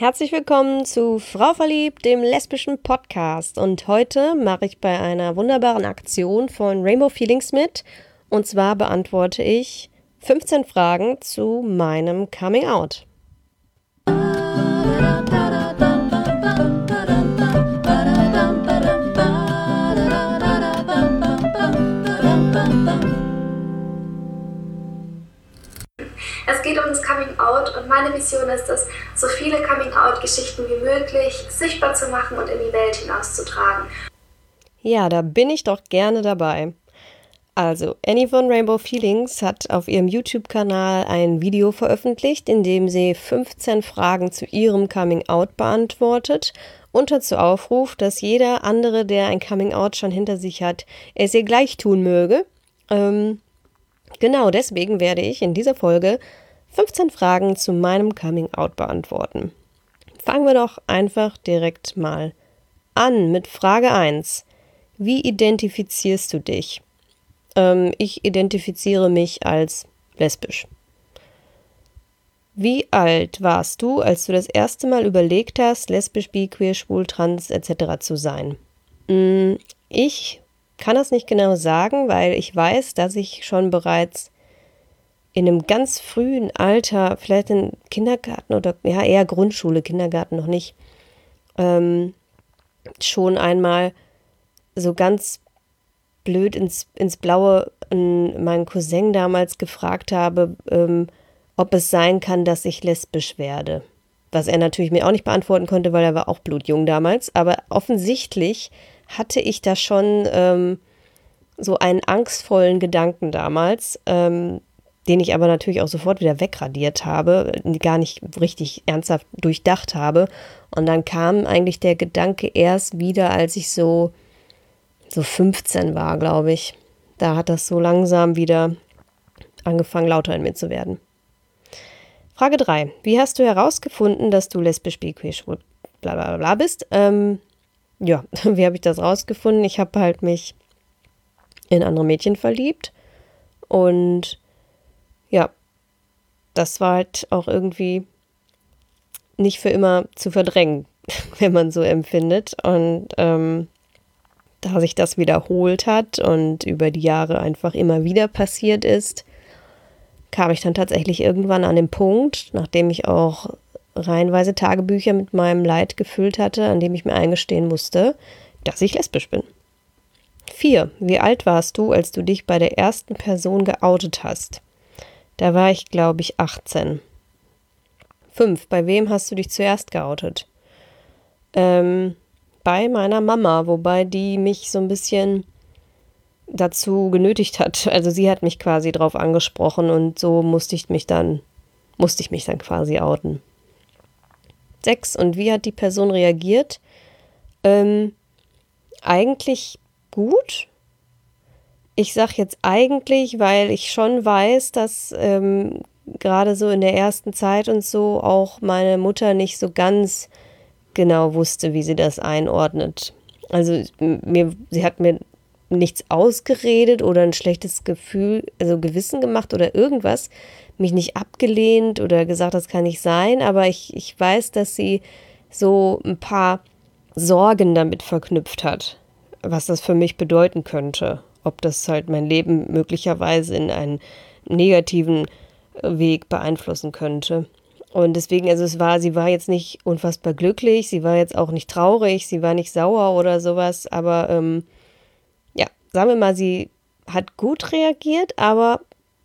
Herzlich willkommen zu Frau Verliebt, dem lesbischen Podcast. Und heute mache ich bei einer wunderbaren Aktion von Rainbow Feelings mit. Und zwar beantworte ich 15 Fragen zu meinem Coming Out. Es geht um das Coming Out und meine Mission ist es, so viele Coming Out-Geschichten wie möglich sichtbar zu machen und in die Welt hinauszutragen. Ja, da bin ich doch gerne dabei. Also, Annie von Rainbow Feelings hat auf ihrem YouTube-Kanal ein Video veröffentlicht, in dem sie 15 Fragen zu ihrem Coming Out beantwortet und dazu aufruft, dass jeder andere, der ein Coming Out schon hinter sich hat, es ihr gleich tun möge. Ähm, Genau deswegen werde ich in dieser Folge 15 Fragen zu meinem Coming Out beantworten. Fangen wir doch einfach direkt mal an mit Frage 1. Wie identifizierst du dich? Ähm, ich identifiziere mich als lesbisch. Wie alt warst du, als du das erste Mal überlegt hast, lesbisch, bi, queer, schwul, trans etc. zu sein? Mm, ich kann das nicht genau sagen, weil ich weiß, dass ich schon bereits in einem ganz frühen Alter, vielleicht in Kindergarten oder ja eher Grundschule, Kindergarten noch nicht, ähm, schon einmal so ganz blöd ins, ins Blaue meinen Cousin damals gefragt habe, ähm, ob es sein kann, dass ich lesbisch werde. Was er natürlich mir auch nicht beantworten konnte, weil er war auch blutjung damals. Aber offensichtlich hatte ich da schon ähm, so einen angstvollen Gedanken damals, ähm, den ich aber natürlich auch sofort wieder wegradiert habe, gar nicht richtig ernsthaft durchdacht habe. Und dann kam eigentlich der Gedanke erst wieder, als ich so, so 15 war, glaube ich. Da hat das so langsam wieder angefangen, lauter in mir zu werden. Frage 3. Wie hast du herausgefunden, dass du lesbisch, bi, queer, schwul, bla bla bla bist? Ähm, ja, wie habe ich das rausgefunden? Ich habe halt mich in andere Mädchen verliebt und ja, das war halt auch irgendwie nicht für immer zu verdrängen, wenn man so empfindet. Und ähm, da sich das wiederholt hat und über die Jahre einfach immer wieder passiert ist, kam ich dann tatsächlich irgendwann an den Punkt, nachdem ich auch reihenweise Tagebücher mit meinem Leid gefüllt hatte, an dem ich mir eingestehen musste, dass ich lesbisch bin. 4. Wie alt warst du, als du dich bei der ersten Person geoutet hast? Da war ich, glaube ich, 18. 5. Bei wem hast du dich zuerst geoutet? Ähm, bei meiner Mama, wobei die mich so ein bisschen dazu genötigt hat. Also sie hat mich quasi drauf angesprochen und so musste ich mich dann, musste ich mich dann quasi outen. 6. Und wie hat die Person reagiert? Ähm, eigentlich gut. Ich sage jetzt eigentlich, weil ich schon weiß, dass ähm, gerade so in der ersten Zeit und so auch meine Mutter nicht so ganz genau wusste, wie sie das einordnet. Also mir, sie hat mir nichts ausgeredet oder ein schlechtes Gefühl, also Gewissen gemacht oder irgendwas, mich nicht abgelehnt oder gesagt, das kann nicht sein, aber ich, ich weiß, dass sie so ein paar Sorgen damit verknüpft hat was das für mich bedeuten könnte. Ob das halt mein Leben möglicherweise in einen negativen Weg beeinflussen könnte. Und deswegen, also es war, sie war jetzt nicht unfassbar glücklich, sie war jetzt auch nicht traurig, sie war nicht sauer oder sowas, aber ähm, ja, sagen wir mal, sie hat gut reagiert, aber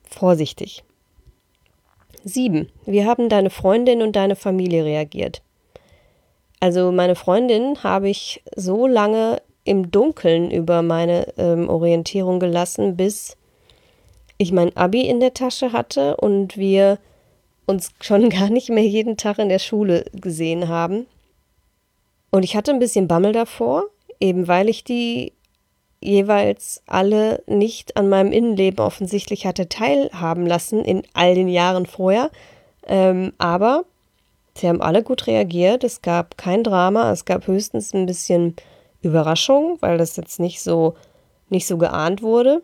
vorsichtig. Sieben. Wie haben deine Freundin und deine Familie reagiert? Also meine Freundin habe ich so lange im Dunkeln über meine ähm, Orientierung gelassen, bis ich mein Abi in der Tasche hatte und wir uns schon gar nicht mehr jeden Tag in der Schule gesehen haben. Und ich hatte ein bisschen Bammel davor, eben weil ich die jeweils alle nicht an meinem Innenleben offensichtlich hatte teilhaben lassen in all den Jahren vorher. Ähm, aber sie haben alle gut reagiert. Es gab kein Drama. Es gab höchstens ein bisschen Überraschung, weil das jetzt nicht so, nicht so geahnt wurde.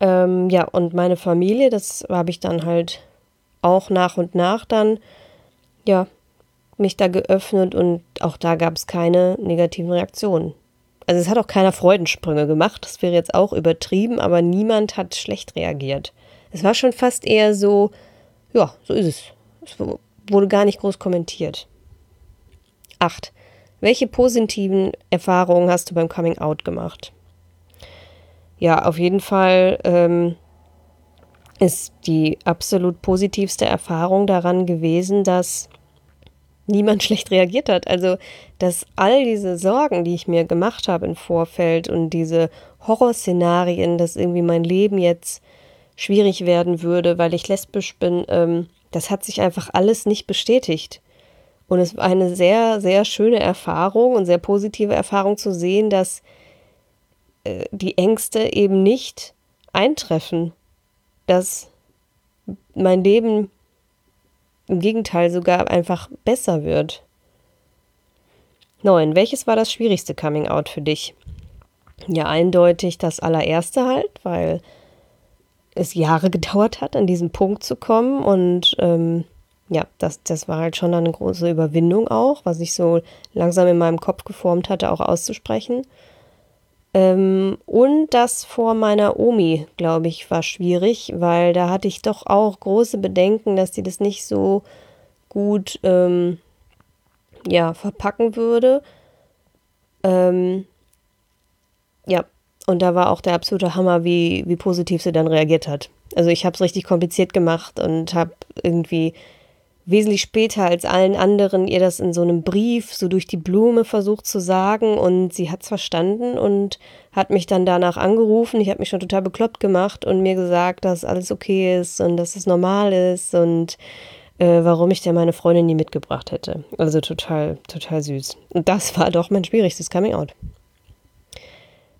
Ähm, ja, und meine Familie, das habe ich dann halt auch nach und nach dann, ja, mich da geöffnet und auch da gab es keine negativen Reaktionen. Also es hat auch keiner Freudensprünge gemacht, das wäre jetzt auch übertrieben, aber niemand hat schlecht reagiert. Es war schon fast eher so, ja, so ist es. Es wurde gar nicht groß kommentiert. 8. Welche positiven Erfahrungen hast du beim Coming Out gemacht? Ja, auf jeden Fall ähm, ist die absolut positivste Erfahrung daran gewesen, dass niemand schlecht reagiert hat. Also, dass all diese Sorgen, die ich mir gemacht habe im Vorfeld und diese Horrorszenarien, dass irgendwie mein Leben jetzt schwierig werden würde, weil ich lesbisch bin, ähm, das hat sich einfach alles nicht bestätigt. Und es war eine sehr, sehr schöne Erfahrung und sehr positive Erfahrung zu sehen, dass äh, die Ängste eben nicht eintreffen, dass mein Leben im Gegenteil sogar einfach besser wird. 9. Welches war das schwierigste Coming Out für dich? Ja, eindeutig das allererste halt, weil es Jahre gedauert hat, an diesen Punkt zu kommen. Und ähm, ja, das, das war halt schon eine große Überwindung auch, was ich so langsam in meinem Kopf geformt hatte, auch auszusprechen. Ähm, und das vor meiner Omi, glaube ich, war schwierig, weil da hatte ich doch auch große Bedenken, dass sie das nicht so gut ähm, ja, verpacken würde. Ähm, ja, und da war auch der absolute Hammer, wie, wie positiv sie dann reagiert hat. Also ich habe es richtig kompliziert gemacht und habe irgendwie wesentlich später als allen anderen ihr das in so einem Brief so durch die Blume versucht zu sagen und sie hat es verstanden und hat mich dann danach angerufen. Ich habe mich schon total bekloppt gemacht und mir gesagt, dass alles okay ist und dass es normal ist und äh, warum ich denn meine Freundin nie mitgebracht hätte. Also total, total süß. Und das war doch mein schwierigstes Coming Out.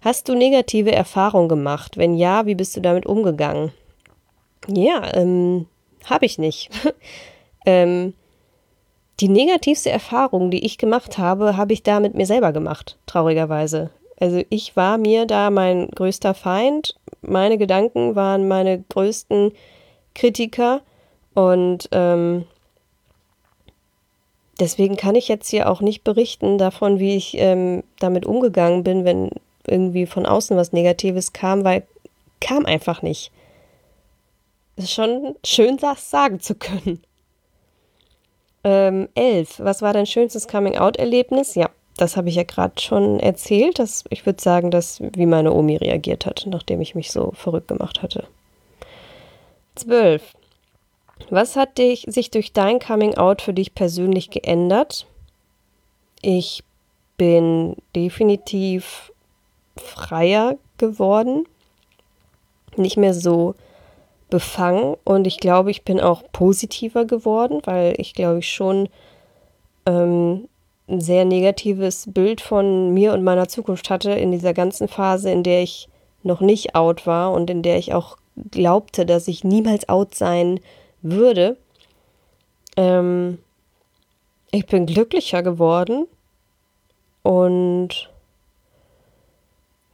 Hast du negative Erfahrungen gemacht? Wenn ja, wie bist du damit umgegangen? Ja, ähm, habe ich nicht. ähm, die negativste Erfahrung, die ich gemacht habe, habe ich da mit mir selber gemacht, traurigerweise. Also ich war mir da mein größter Feind. Meine Gedanken waren meine größten Kritiker und ähm, deswegen kann ich jetzt hier auch nicht berichten davon, wie ich ähm, damit umgegangen bin, wenn irgendwie von außen was Negatives kam, weil kam einfach nicht. Es ist schon schön, das sagen zu können. Ähm, elf. Was war dein schönstes Coming-out-Erlebnis? Ja, das habe ich ja gerade schon erzählt. Dass, ich würde sagen, dass wie meine Omi reagiert hat, nachdem ich mich so verrückt gemacht hatte. Zwölf. Was hat dich, sich durch dein Coming-out für dich persönlich geändert? Ich bin definitiv freier geworden, nicht mehr so befangen und ich glaube, ich bin auch positiver geworden, weil ich glaube ich schon ähm, ein sehr negatives Bild von mir und meiner Zukunft hatte in dieser ganzen Phase, in der ich noch nicht out war und in der ich auch glaubte, dass ich niemals out sein würde. Ähm, ich bin glücklicher geworden und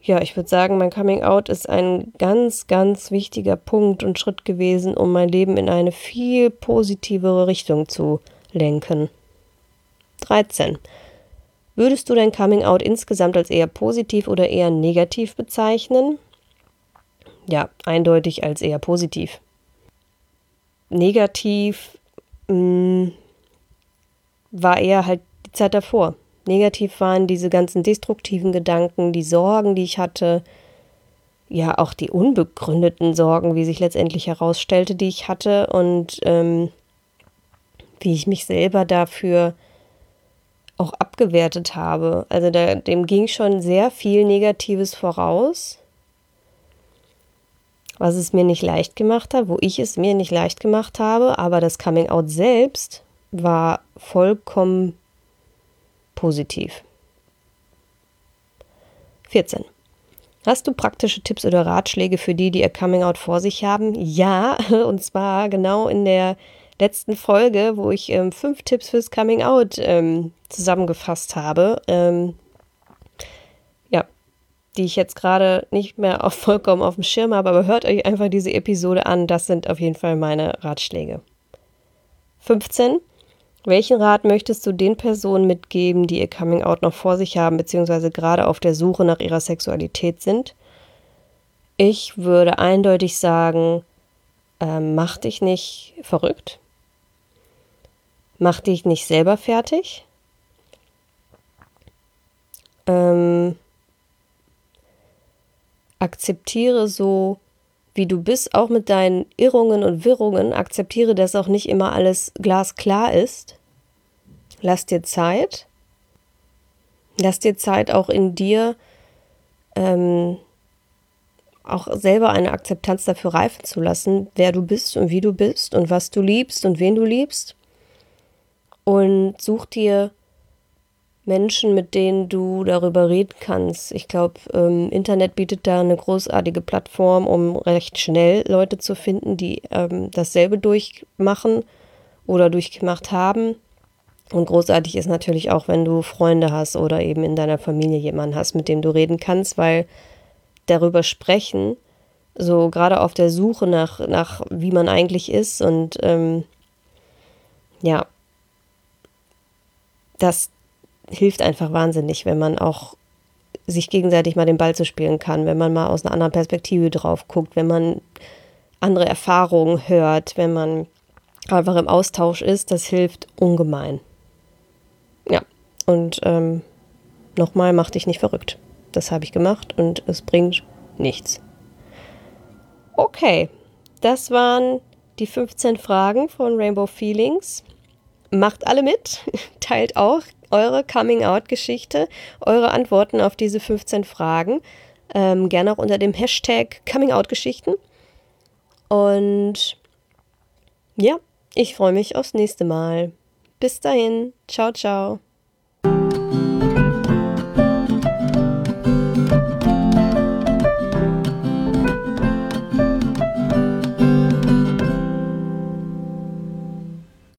ja, ich würde sagen, mein Coming Out ist ein ganz, ganz wichtiger Punkt und Schritt gewesen, um mein Leben in eine viel positivere Richtung zu lenken. 13. Würdest du dein Coming Out insgesamt als eher positiv oder eher negativ bezeichnen? Ja, eindeutig als eher positiv. Negativ mh, mm, war eher halt die Zeit davor. Negativ waren diese ganzen destruktiven Gedanken, die Sorgen, die ich hatte, ja auch die unbegründeten Sorgen, wie sich letztendlich herausstellte, die ich hatte und ähm, wie ich mich selber dafür auch abgewertet habe. Also da, dem ging schon sehr viel Negatives voraus, was es mir nicht leicht gemacht hat, wo ich es mir nicht leicht gemacht habe, aber das Coming Out selbst war vollkommen positiv. 14. Hast du praktische Tipps oder Ratschläge für die, die ihr Coming Out vor sich haben? Ja, und zwar genau in der letzten Folge, wo ich ähm, fünf Tipps fürs Coming Out ähm, zusammengefasst habe. Ähm, ja, die ich jetzt gerade nicht mehr auf, vollkommen auf dem Schirm habe, aber hört euch einfach diese Episode an. Das sind auf jeden Fall meine Ratschläge. 15. Welchen Rat möchtest du den Personen mitgeben, die ihr Coming Out noch vor sich haben, beziehungsweise gerade auf der Suche nach ihrer Sexualität sind? Ich würde eindeutig sagen, äh, mach dich nicht verrückt. Mach dich nicht selber fertig. Ähm, akzeptiere so, wie du bist, auch mit deinen Irrungen und Wirrungen. Akzeptiere, dass auch nicht immer alles glasklar ist. Lass dir Zeit. Lass dir Zeit, auch in dir ähm, auch selber eine Akzeptanz dafür reifen zu lassen, wer du bist und wie du bist und was du liebst und wen du liebst. Und such dir Menschen, mit denen du darüber reden kannst. Ich glaube, ähm, Internet bietet da eine großartige Plattform, um recht schnell Leute zu finden, die ähm, dasselbe durchmachen oder durchgemacht haben. Und großartig ist natürlich auch, wenn du Freunde hast oder eben in deiner Familie jemanden hast, mit dem du reden kannst, weil darüber sprechen, so gerade auf der Suche nach, nach wie man eigentlich ist und ähm, ja, das hilft einfach wahnsinnig, wenn man auch sich gegenseitig mal den Ball zu spielen kann, wenn man mal aus einer anderen Perspektive drauf guckt, wenn man andere Erfahrungen hört, wenn man einfach im Austausch ist, das hilft ungemein. Ja, und ähm, nochmal, mach dich nicht verrückt. Das habe ich gemacht und es bringt nichts. Okay, das waren die 15 Fragen von Rainbow Feelings. Macht alle mit, teilt auch eure Coming-out-Geschichte, eure Antworten auf diese 15 Fragen. Ähm, gerne auch unter dem Hashtag Coming-out-Geschichten. Und ja, ich freue mich aufs nächste Mal. Bis dahin, ciao, ciao.